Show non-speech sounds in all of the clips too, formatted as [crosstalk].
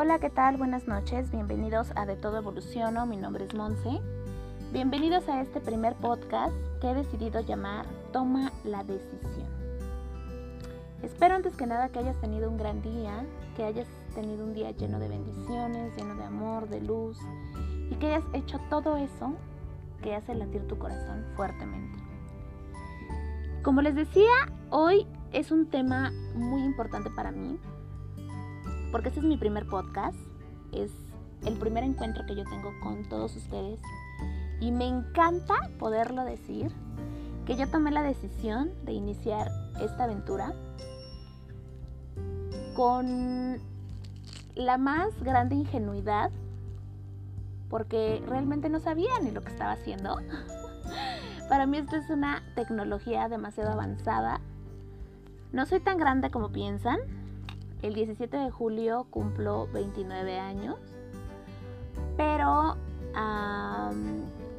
Hola, ¿qué tal? Buenas noches. Bienvenidos a De Todo Evoluciono. Mi nombre es Monse. Bienvenidos a este primer podcast que he decidido llamar Toma la decisión. Espero antes que nada que hayas tenido un gran día, que hayas tenido un día lleno de bendiciones, lleno de amor, de luz y que hayas hecho todo eso que hace latir tu corazón fuertemente. Como les decía, hoy es un tema muy importante para mí porque este es mi primer podcast, es el primer encuentro que yo tengo con todos ustedes y me encanta poderlo decir, que yo tomé la decisión de iniciar esta aventura con la más grande ingenuidad, porque realmente no sabía ni lo que estaba haciendo. [laughs] Para mí esto es una tecnología demasiado avanzada. No soy tan grande como piensan, el 17 de julio cumplo 29 años, pero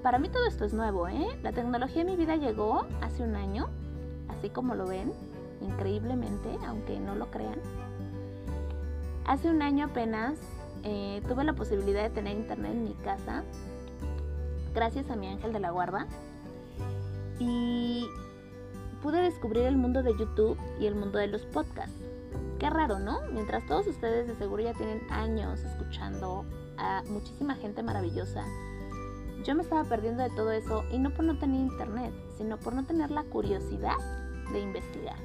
para mí todo esto es nuevo, ¿eh? La tecnología en mi vida llegó hace un año, así como lo ven, increíblemente, aunque no lo crean. Hace un año apenas eh, tuve la posibilidad de tener internet en mi casa, gracias a mi ángel de la guarda, y pude descubrir el mundo de YouTube y el mundo de los podcasts. Qué raro, ¿no? Mientras todos ustedes de seguro ya tienen años escuchando a muchísima gente maravillosa, yo me estaba perdiendo de todo eso y no por no tener internet, sino por no tener la curiosidad de investigar.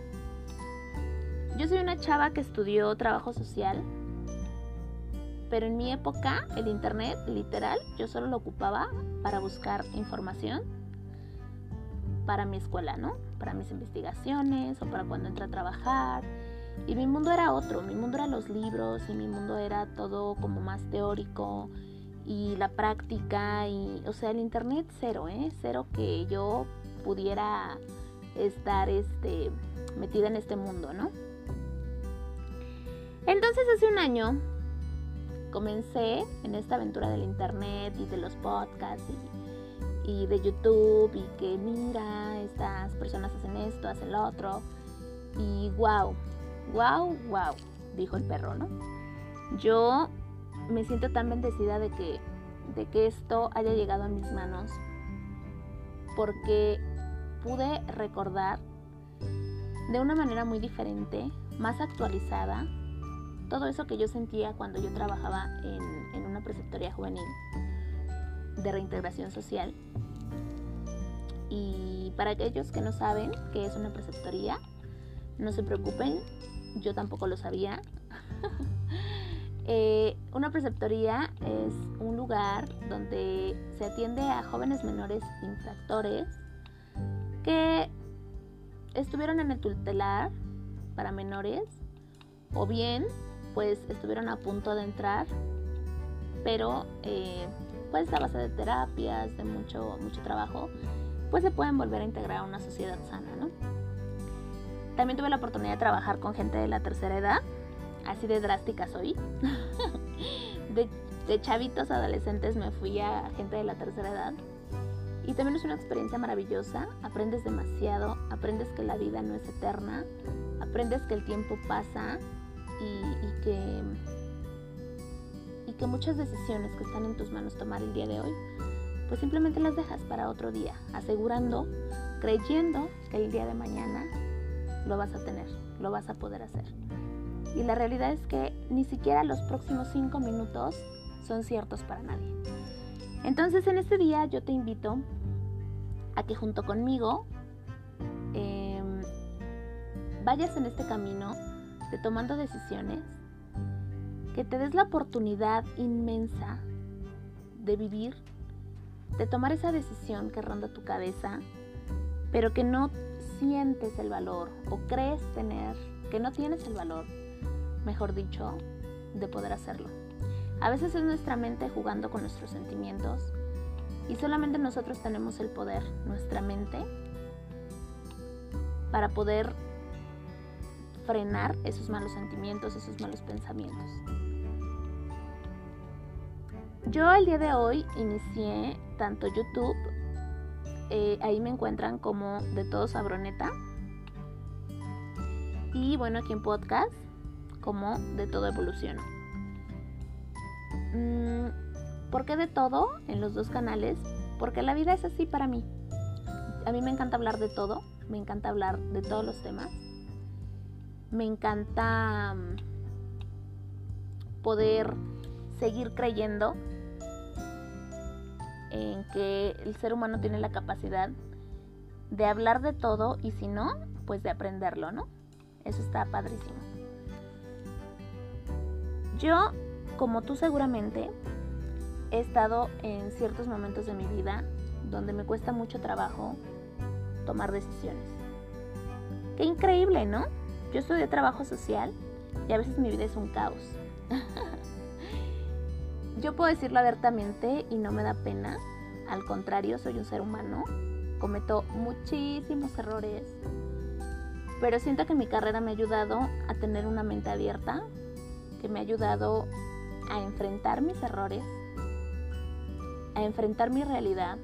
Yo soy una chava que estudió trabajo social, pero en mi época el internet, literal, yo solo lo ocupaba para buscar información para mi escuela, ¿no? Para mis investigaciones o para cuando entré a trabajar y mi mundo era otro, mi mundo era los libros y mi mundo era todo como más teórico y la práctica y, o sea, el internet cero, ¿eh? Cero que yo pudiera estar este, metida en este mundo, ¿no? Entonces hace un año comencé en esta aventura del internet y de los podcasts y, y de YouTube y que mira, estas personas hacen esto, hacen lo otro y wow, wow, wow, dijo el perro, ¿no? Yo me siento tan bendecida de que, de que esto haya llegado a mis manos porque pude recordar de una manera muy diferente, más actualizada, todo eso que yo sentía cuando yo trabajaba en, en una preceptoría juvenil de reintegración social. Y para aquellos que no saben qué es una preceptoría, no se preocupen, yo tampoco lo sabía. [laughs] Eh, una preceptoría es un lugar donde se atiende a jóvenes menores infractores que estuvieron en el tutelar para menores o bien pues estuvieron a punto de entrar pero eh, pues a base de terapias de mucho mucho trabajo pues se pueden volver a integrar a una sociedad sana ¿no? También tuve la oportunidad de trabajar con gente de la tercera edad, así de drástica soy. [laughs] de, chavitos adolescentes me fui a gente de la tercera edad. Y también es una experiencia maravillosa, aprendes demasiado, aprendes que la vida no es eterna, aprendes que el tiempo pasa y, que, y que muchas decisiones que están en tus manos tomar el día de hoy, pues simplemente las dejas para otro día, asegurando, creyendo que el día de mañana lo vas a tener, lo vas a poder hacer. Y la realidad es que ni siquiera los próximos cinco minutos son ciertos para nadie. Entonces en este día yo te invito a que junto conmigo em, vayas en este camino de tomando decisiones, que te des la oportunidad inmensa de vivir, de tomar esa decisión que ronda tu cabeza, pero que no sientes el valor o crees tener que no tienes el valor, mejor dicho, de poder hacerlo. A veces es nuestra mente jugando con nuestros sentimientos y solamente nosotros tenemos el poder, nuestra mente, para poder frenar esos malos sentimientos, esos malos pensamientos. Yo el día de hoy inicié tanto YouTube eh, ahí me encuentran como de todo sabroneta. Y bueno, aquí en podcast como de todo evoluciono. Mm, ¿Por qué de todo en los dos canales? Porque la vida es así para mí. A mí me encanta hablar de todo, me encanta hablar de todos los temas. Me encanta mm, poder seguir creyendo en que el ser humano tiene la capacidad de hablar de todo y si no, pues de aprenderlo, ¿no? Eso está padrísimo. Yo, como tú seguramente, he estado en ciertos momentos de mi vida donde me cuesta mucho trabajo tomar decisiones. Qué increíble, ¿no? Yo estudié trabajo social y a veces mi vida es un caos. [laughs] Yo puedo decirlo abiertamente y no me da pena. Al contrario, soy un ser humano. Cometo muchísimos errores. Pero siento que mi carrera me ha ayudado a tener una mente abierta, que me ha ayudado a enfrentar mis errores, a enfrentar mi realidad,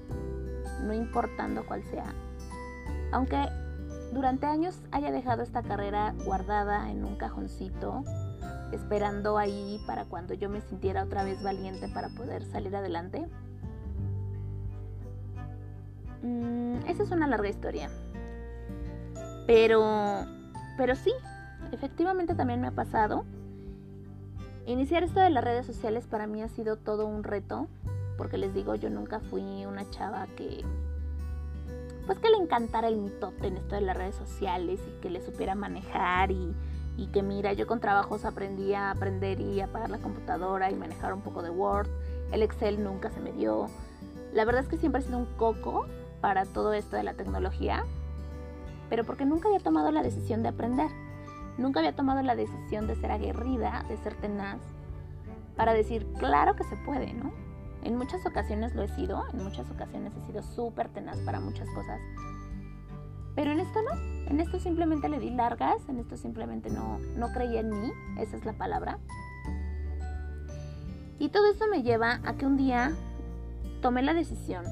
no importando cuál sea. Aunque durante años haya dejado esta carrera guardada en un cajoncito, esperando ahí para cuando yo me sintiera otra vez valiente para poder salir adelante. Mm, esa es una larga historia. Pero, pero sí, efectivamente también me ha pasado. Iniciar esto de las redes sociales para mí ha sido todo un reto, porque les digo, yo nunca fui una chava que, pues que le encantara el mitote en esto de las redes sociales y que le supiera manejar y, y que mira, yo con trabajos aprendí a aprender y apagar la computadora y manejar un poco de Word. El Excel nunca se me dio. La verdad es que siempre he sido un coco para todo esto de la tecnología, pero porque nunca había tomado la decisión de aprender. Nunca había tomado la decisión de ser aguerrida, de ser tenaz, para decir, claro que se puede, ¿no? En muchas ocasiones lo he sido, en muchas ocasiones he sido súper tenaz para muchas cosas, pero en esto no, en esto simplemente le di largas, en esto simplemente no, no creía en mí, esa es la palabra. Y todo esto me lleva a que un día tomé la decisión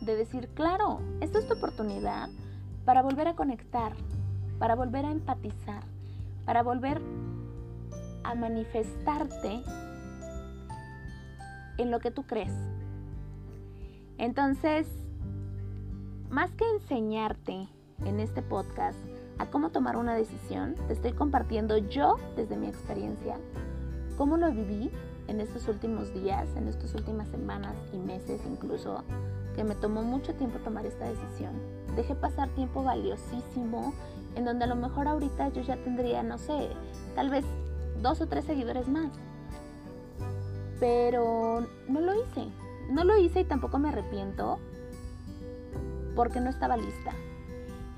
de decir, claro, esta es tu oportunidad para volver a conectar, para volver a empatizar, para volver a manifestarte en lo que tú crees. Entonces, más que enseñarte en este podcast a cómo tomar una decisión, te estoy compartiendo yo desde mi experiencia, cómo lo viví en estos últimos días, en estas últimas semanas y meses incluso, que me tomó mucho tiempo tomar esta decisión. Dejé pasar tiempo valiosísimo en donde a lo mejor ahorita yo ya tendría, no sé, tal vez dos o tres seguidores más. Pero no lo hice. No lo hice y tampoco me arrepiento porque no estaba lista.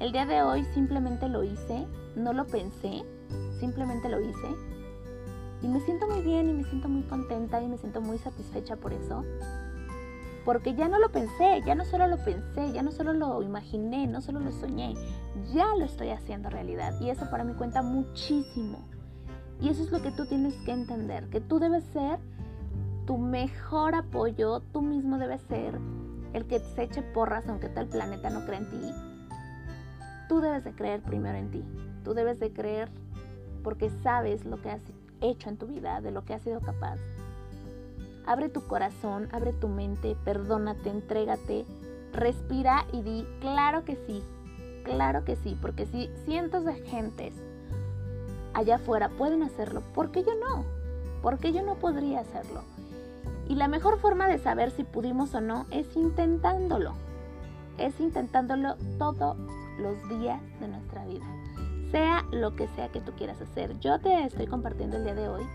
El día de hoy simplemente lo hice, no lo pensé, simplemente lo hice. Y me siento muy bien y me siento muy contenta y me siento muy satisfecha por eso. Porque ya no lo pensé, ya no solo lo pensé, ya no solo lo imaginé, no solo lo soñé, ya lo estoy haciendo realidad. Y eso para mí cuenta muchísimo. Y eso es lo que tú tienes que entender, que tú debes ser tu mejor apoyo, tú mismo debes ser el que se eche porras aunque tal planeta no cree en ti, tú debes de creer primero en ti. Tú debes de creer porque sabes lo que has hecho en tu vida, de lo que has sido capaz. Abre tu corazón, abre tu mente, perdónate, entrégate, respira y di, claro que sí, claro que sí, porque si cientos de gentes allá afuera pueden hacerlo, ¿por qué yo no? ¿Por qué yo no podría hacerlo? Y la mejor forma de saber si pudimos o no es intentándolo. Es intentándolo todos los días de nuestra vida. Sea lo que sea que tú quieras hacer. Yo te estoy compartiendo el día de hoy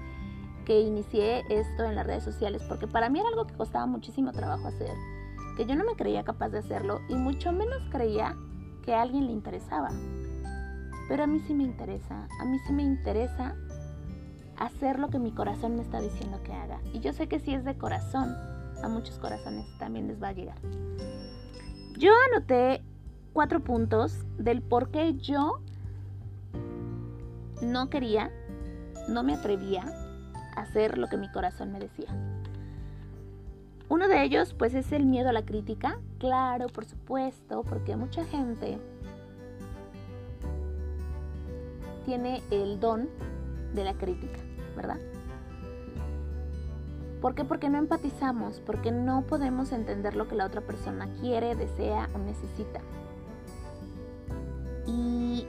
que inicié esto en las redes sociales porque para mí era algo que costaba muchísimo trabajo hacer. Que yo no me creía capaz de hacerlo y mucho menos creía que a alguien le interesaba. Pero a mí sí me interesa. A mí sí me interesa hacer lo que mi corazón me está diciendo que haga. Y yo sé que si es de corazón, a muchos corazones también les va a llegar. Yo anoté cuatro puntos del por qué yo no quería, no me atrevía a hacer lo que mi corazón me decía. Uno de ellos pues es el miedo a la crítica. Claro, por supuesto, porque mucha gente tiene el don de la crítica, ¿verdad? ¿Por qué? Porque no empatizamos, porque no podemos entender lo que la otra persona quiere, desea o necesita. Y,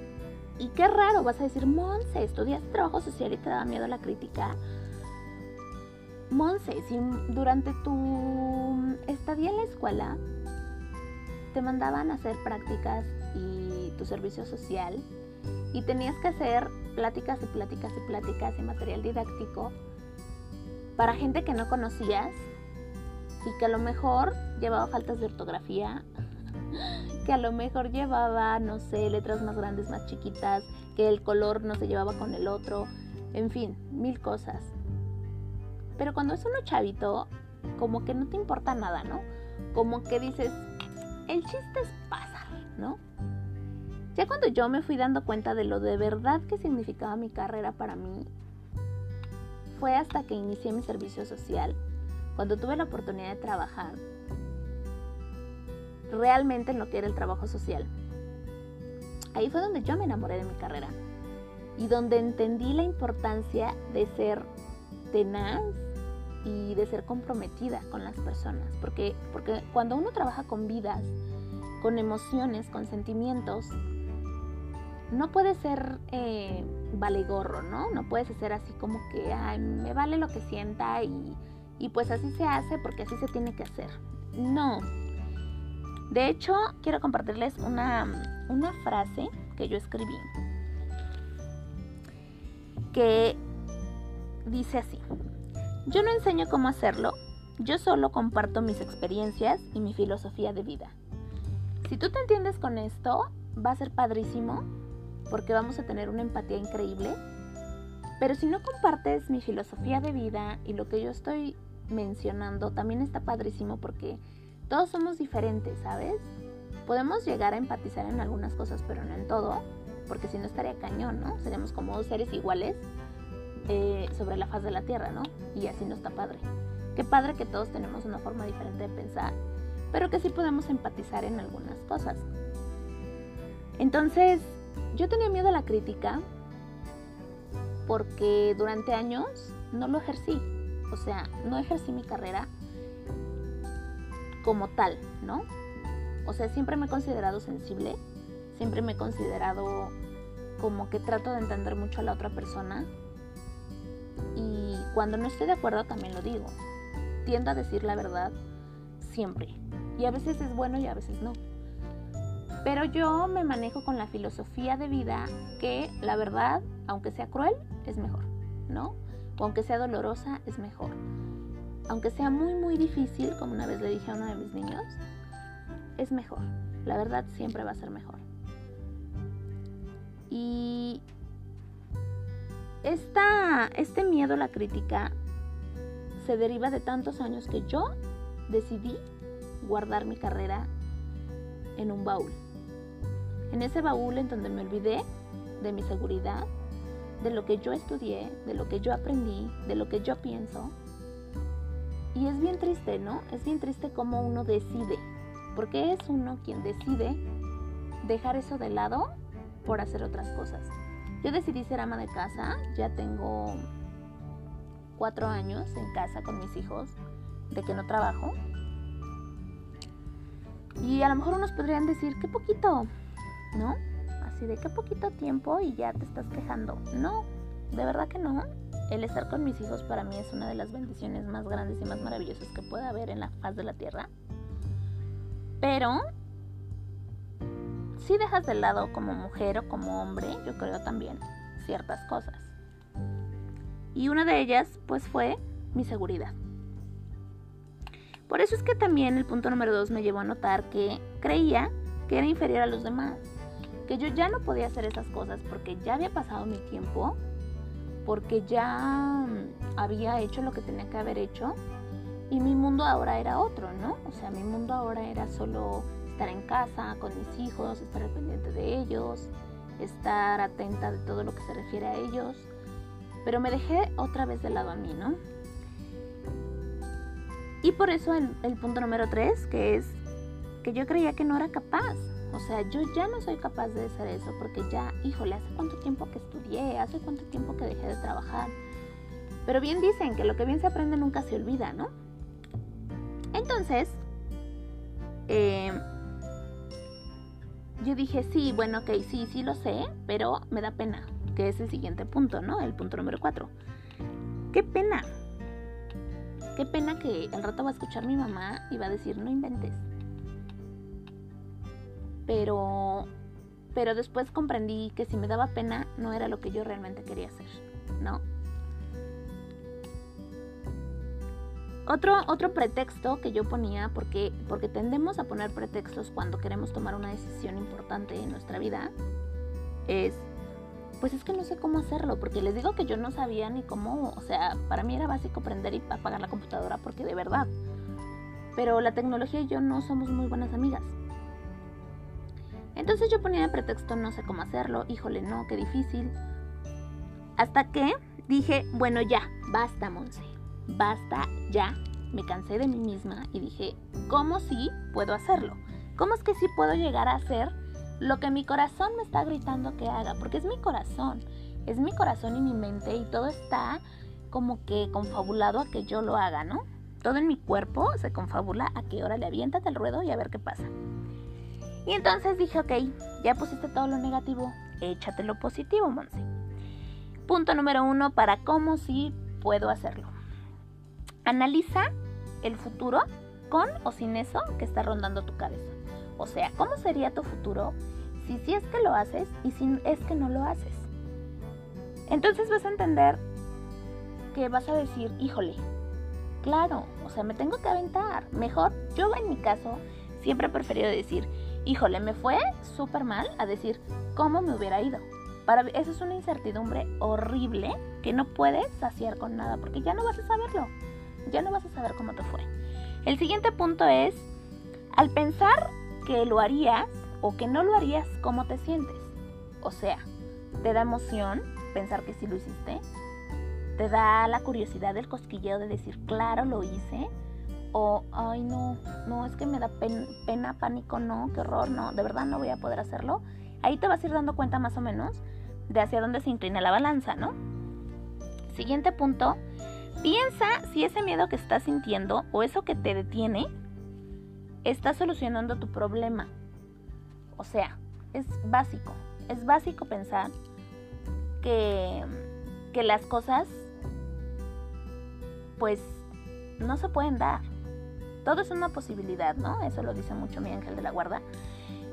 qué raro, vas a decir, Monse, estudias trabajo social y te da miedo la crítica. Monse, si durante tu estadía en la escuela te mandaban a hacer prácticas y tu servicio social y tenías que hacer pláticas y pláticas y pláticas y material didáctico para gente que no conocías y que a lo mejor llevaba faltas de ortografía, [laughs] que a lo mejor llevaba, no sé, letras más grandes, más chiquitas, que el color no se llevaba con el otro, en fin, mil cosas. Pero cuando es uno chavito, como que no te importa nada, ¿no? Como que dices, el chiste es pasar, ¿no? Ya cuando yo me fui dando cuenta de lo de verdad que significaba mi carrera para mí, fue hasta que inicié mi servicio social, cuando tuve la oportunidad de trabajar realmente en lo que era el trabajo social. Ahí fue donde yo me enamoré de mi carrera y donde entendí la importancia de ser tenaz y de ser comprometida con las personas, porque, porque cuando uno trabaja con vidas, con emociones, con sentimientos, no puede ser eh, vale gorro, ¿no? No puedes ser así como que, ay, me vale lo que sienta y, y pues así se hace porque así se tiene que hacer. No. De hecho, quiero compartirles una, una frase que yo escribí que dice así. Yo no enseño cómo hacerlo, yo solo comparto mis experiencias y mi filosofía de vida. Si tú te entiendes con esto, va a ser padrísimo porque vamos a tener una empatía increíble. Pero si no compartes mi filosofía de vida y lo que yo estoy mencionando, también está padrísimo porque todos somos diferentes, ¿sabes? Podemos llegar a empatizar en algunas cosas, pero no en todo, porque si no estaría cañón, ¿no? Seríamos como dos seres iguales eh, sobre la faz de la Tierra, ¿no? Y así no está padre. Qué padre que todos tenemos una forma diferente de pensar, pero que sí podemos empatizar en algunas cosas. Entonces, yo tenía miedo a la crítica porque durante años no lo ejercí. O sea, no ejercí mi carrera como tal, ¿no? O sea, siempre me he considerado sensible, siempre me he considerado como que trato de entender mucho a la otra persona. Y cuando no estoy de acuerdo también lo digo. Tiendo a decir la verdad siempre. Y a veces es bueno y a veces no. Pero yo me manejo con la filosofía de vida que la verdad, aunque sea cruel, es mejor, ¿no? O aunque sea dolorosa, es mejor. Aunque sea muy, muy difícil, como una vez le dije a uno de mis niños, es mejor. La verdad siempre va a ser mejor. Y esta, este miedo a la crítica se deriva de tantos años que yo decidí guardar mi carrera en un baúl en ese baúl en donde me olvidé de mi seguridad, de lo que yo estudié, de lo que yo aprendí, de lo que yo pienso. Y es bien triste, ¿no? Es bien triste cómo uno decide, porque es uno quien decide dejar eso de lado por hacer otras cosas. Yo decidí ser ama de casa, ya tengo cuatro años en casa con mis hijos, de que no trabajo. Y a lo mejor unos podrían decir, qué poquito, ¿no? Así de qué poquito tiempo y ya te estás quejando. No, de verdad que no. El estar con mis hijos para mí es una de las bendiciones más grandes y más maravillosas que puede haber en la faz de la tierra. Pero si dejas de lado como mujer o como hombre, yo creo también, ciertas cosas. Y una de ellas, pues, fue mi seguridad. Por eso es que también el punto número dos me llevó a notar que creía que era inferior a los demás que yo ya no podía hacer esas cosas porque ya había pasado mi tiempo, porque ya mm, había hecho lo que tenía que haber hecho y mi mundo ahora era otro, ¿no? O sea, mi mundo ahora era solo estar en casa con mis hijos, estar pendiente de ellos, estar atenta de todo lo que se refiere a ellos, pero me dejé otra vez de lado a mí, ¿no? Y por eso el, el punto número tres, que es que yo creía que no era capaz, o sea, yo ya no soy capaz de hacer eso porque ya, híjole, hace cuánto tiempo que estudié, hace cuánto tiempo que dejé de trabajar. Pero bien dicen que lo que bien se aprende nunca se olvida, ¿no? Entonces, eh, yo dije, sí, bueno, ok, sí, sí lo sé, pero me da pena, que es el siguiente punto, ¿no? El punto número cuatro. Qué pena. Qué pena que el rato va a escuchar mi mamá y va a decir, no inventes. Pero, pero después comprendí que si me daba pena no era lo que yo realmente quería hacer, ¿no? Otro, otro pretexto que yo ponía, porque, porque tendemos a poner pretextos cuando queremos tomar una decisión importante en nuestra vida, es, pues es que no sé cómo hacerlo, porque les digo que yo no sabía ni cómo, o sea, para mí era básico prender y apagar la computadora, porque de verdad. Pero la tecnología y yo no somos muy buenas amigas. Entonces yo ponía de pretexto no sé cómo hacerlo, híjole, no, qué difícil. Hasta que dije, bueno ya, basta, Monse basta ya, me cansé de mí misma y dije, ¿cómo sí puedo hacerlo? ¿Cómo es que sí puedo llegar a hacer lo que mi corazón me está gritando que haga? Porque es mi corazón, es mi corazón y mi mente y todo está como que confabulado a que yo lo haga, ¿no? Todo en mi cuerpo se confabula a que ahora le aviéntate el ruedo y a ver qué pasa. Y entonces dije, ok, ya pusiste todo lo negativo, échate lo positivo, Monse. Punto número uno para cómo sí puedo hacerlo. Analiza el futuro con o sin eso que está rondando tu cabeza. O sea, ¿cómo sería tu futuro si sí es que lo haces y si es que no lo haces? Entonces vas a entender que vas a decir, híjole, claro, o sea, me tengo que aventar. Mejor, yo en mi caso siempre he preferido decir, híjole, me fue súper mal a decir, ¿cómo me hubiera ido? Para, eso es una incertidumbre horrible que no puedes saciar con nada porque ya no vas a saberlo ya no vas a saber cómo te fue. El siguiente punto es, al pensar que lo harías o que no lo harías, ¿cómo te sientes? O sea, ¿te da emoción pensar que sí lo hiciste? ¿Te da la curiosidad del cosquilleo de decir, claro, lo hice? O, ay, no, no, es que me da pena, pánico, no, qué horror, no, de verdad no voy a poder hacerlo. Ahí te vas a ir dando cuenta más o menos de hacia dónde se inclina la balanza, ¿no? Siguiente punto, Piensa si ese miedo que estás sintiendo o eso que te detiene está solucionando tu problema. O sea, es básico. Es básico pensar que, que las cosas pues no se pueden dar. Todo es una posibilidad, ¿no? Eso lo dice mucho mi ángel de la guarda.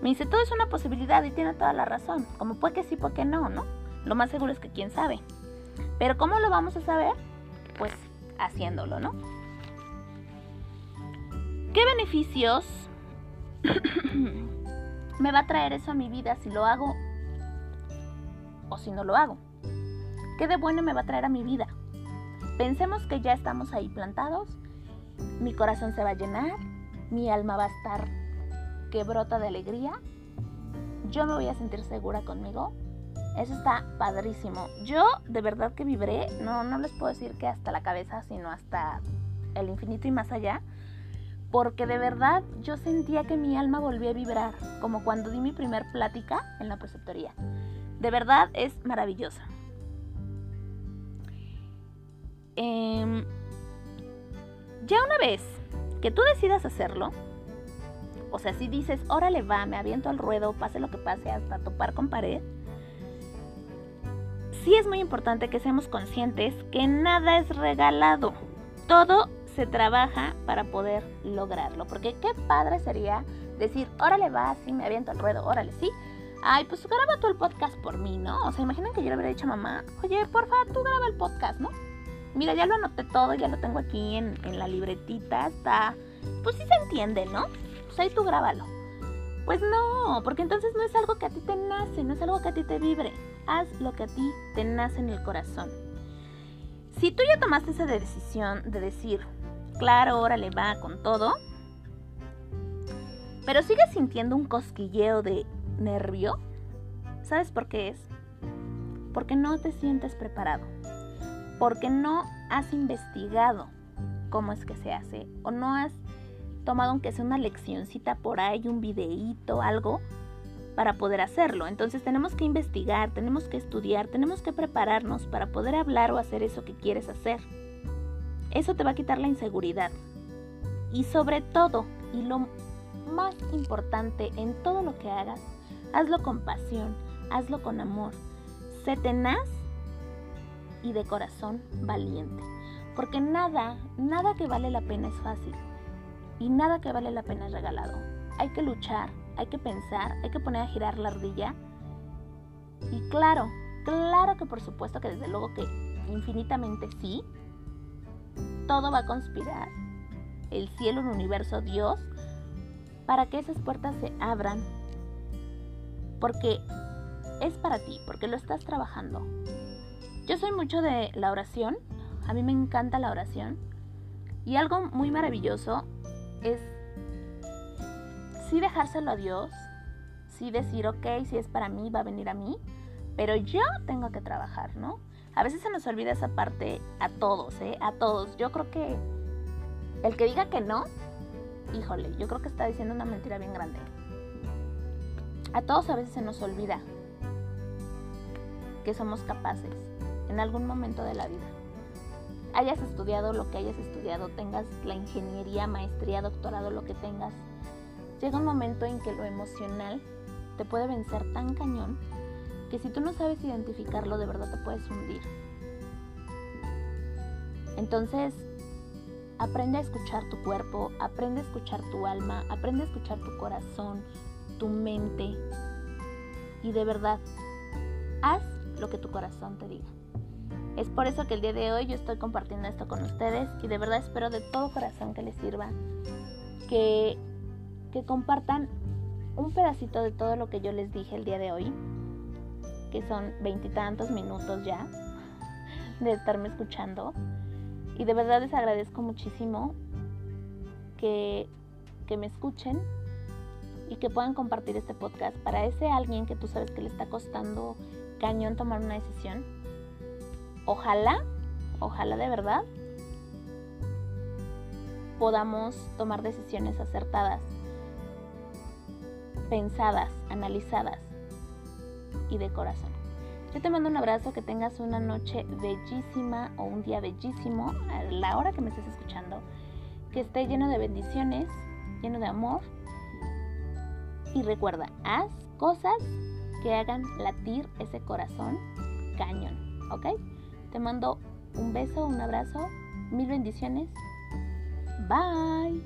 Me dice, todo es una posibilidad y tiene toda la razón. Como puede que sí, puede que no, ¿no? Lo más seguro es que quién sabe. Pero ¿cómo lo vamos a saber? pues haciéndolo, ¿no? ¿Qué beneficios [coughs] me va a traer eso a mi vida si lo hago o si no lo hago? ¿Qué de bueno me va a traer a mi vida? Pensemos que ya estamos ahí plantados, mi corazón se va a llenar, mi alma va a estar que brota de alegría, yo me voy a sentir segura conmigo, eso está padrísimo. Yo de verdad que vibré, no, no les puedo decir que hasta la cabeza, sino hasta el infinito y más allá. Porque de verdad yo sentía que mi alma volvía a vibrar, como cuando di mi primer plática en la preceptoría. De verdad es maravillosa. Em, ya una vez que tú decidas hacerlo, o sea, si dices, órale va, me aviento al ruedo, pase lo que pase hasta topar con pared, sí es muy importante que seamos conscientes que nada es regalado. Todo se trabaja para poder lograrlo. Porque qué padre sería decir, órale va, sí, me aviento al ruedo, órale, sí. Ay, pues graba tú el podcast por mí, ¿no? O sea, imaginen que yo le hubiera dicho a mamá, oye, porfa, tú graba el podcast, ¿no? Mira, ya lo anoté todo, ya lo tengo aquí en, en la libretita, está... Pues sí se entiende, ¿no? Pues ahí tú grábalo. Pues no, porque entonces no es algo que a ti te nace, no es algo que a ti te vibre. Haz lo que a ti te nace en el corazón. Si tú ya tomaste esa decisión de decir, claro, órale, va con todo, pero sigues sintiendo un cosquilleo de nervio, ¿sabes por qué es? Porque no te sientes preparado, porque no has investigado cómo es que se hace o no has tomado aunque sea una leccioncita por ahí, un videíto, algo, para poder hacerlo. Entonces tenemos que investigar, tenemos que estudiar, tenemos que prepararnos para poder hablar o hacer eso que quieres hacer. Eso te va a quitar la inseguridad. Y sobre todo, y lo más importante en todo lo que hagas, hazlo con pasión, hazlo con amor. Sé tenaz y de corazón valiente. Porque nada, nada que vale la pena es fácil. Y nada que vale la pena es regalado. Hay que luchar, hay que pensar, hay que poner a girar la ardilla. Y claro, claro que por supuesto que desde luego que infinitamente sí, todo va a conspirar, el cielo, el universo, Dios, para que esas puertas se abran. Porque es para ti, porque lo estás trabajando. Yo soy mucho de la oración, a mí me encanta la oración. Y algo muy maravilloso es sí dejárselo a Dios, sí decir, ok, si es para mí, va a venir a mí, pero yo tengo que trabajar, ¿no? A veces se nos olvida esa parte a todos, ¿eh? A todos. Yo creo que el que diga que no, híjole, yo creo que está diciendo una mentira bien grande. A todos a veces se nos olvida que somos capaces en algún momento de la vida. Hayas estudiado lo que hayas estudiado, tengas la ingeniería, maestría, doctorado, lo que tengas, llega un momento en que lo emocional te puede vencer tan cañón que si tú no sabes identificarlo, de verdad te puedes hundir. Entonces, aprende a escuchar tu cuerpo, aprende a escuchar tu alma, aprende a escuchar tu corazón, tu mente. Y de verdad, haz lo que tu corazón te diga. Es por eso que el día de hoy yo estoy compartiendo esto con ustedes y de verdad espero de todo corazón que les sirva, que, que compartan un pedacito de todo lo que yo les dije el día de hoy, que son veintitantos minutos ya de estarme escuchando. Y de verdad les agradezco muchísimo que, que me escuchen y que puedan compartir este podcast para ese alguien que tú sabes que le está costando cañón tomar una decisión. Ojalá, ojalá de verdad podamos tomar decisiones acertadas, pensadas, analizadas y de corazón. Yo te mando un abrazo, que tengas una noche bellísima o un día bellísimo a la hora que me estés escuchando, que esté lleno de bendiciones, lleno de amor. Y recuerda, haz cosas que hagan latir ese corazón cañón, ¿ok? Te mando un beso, un abrazo, mil bendiciones. Bye.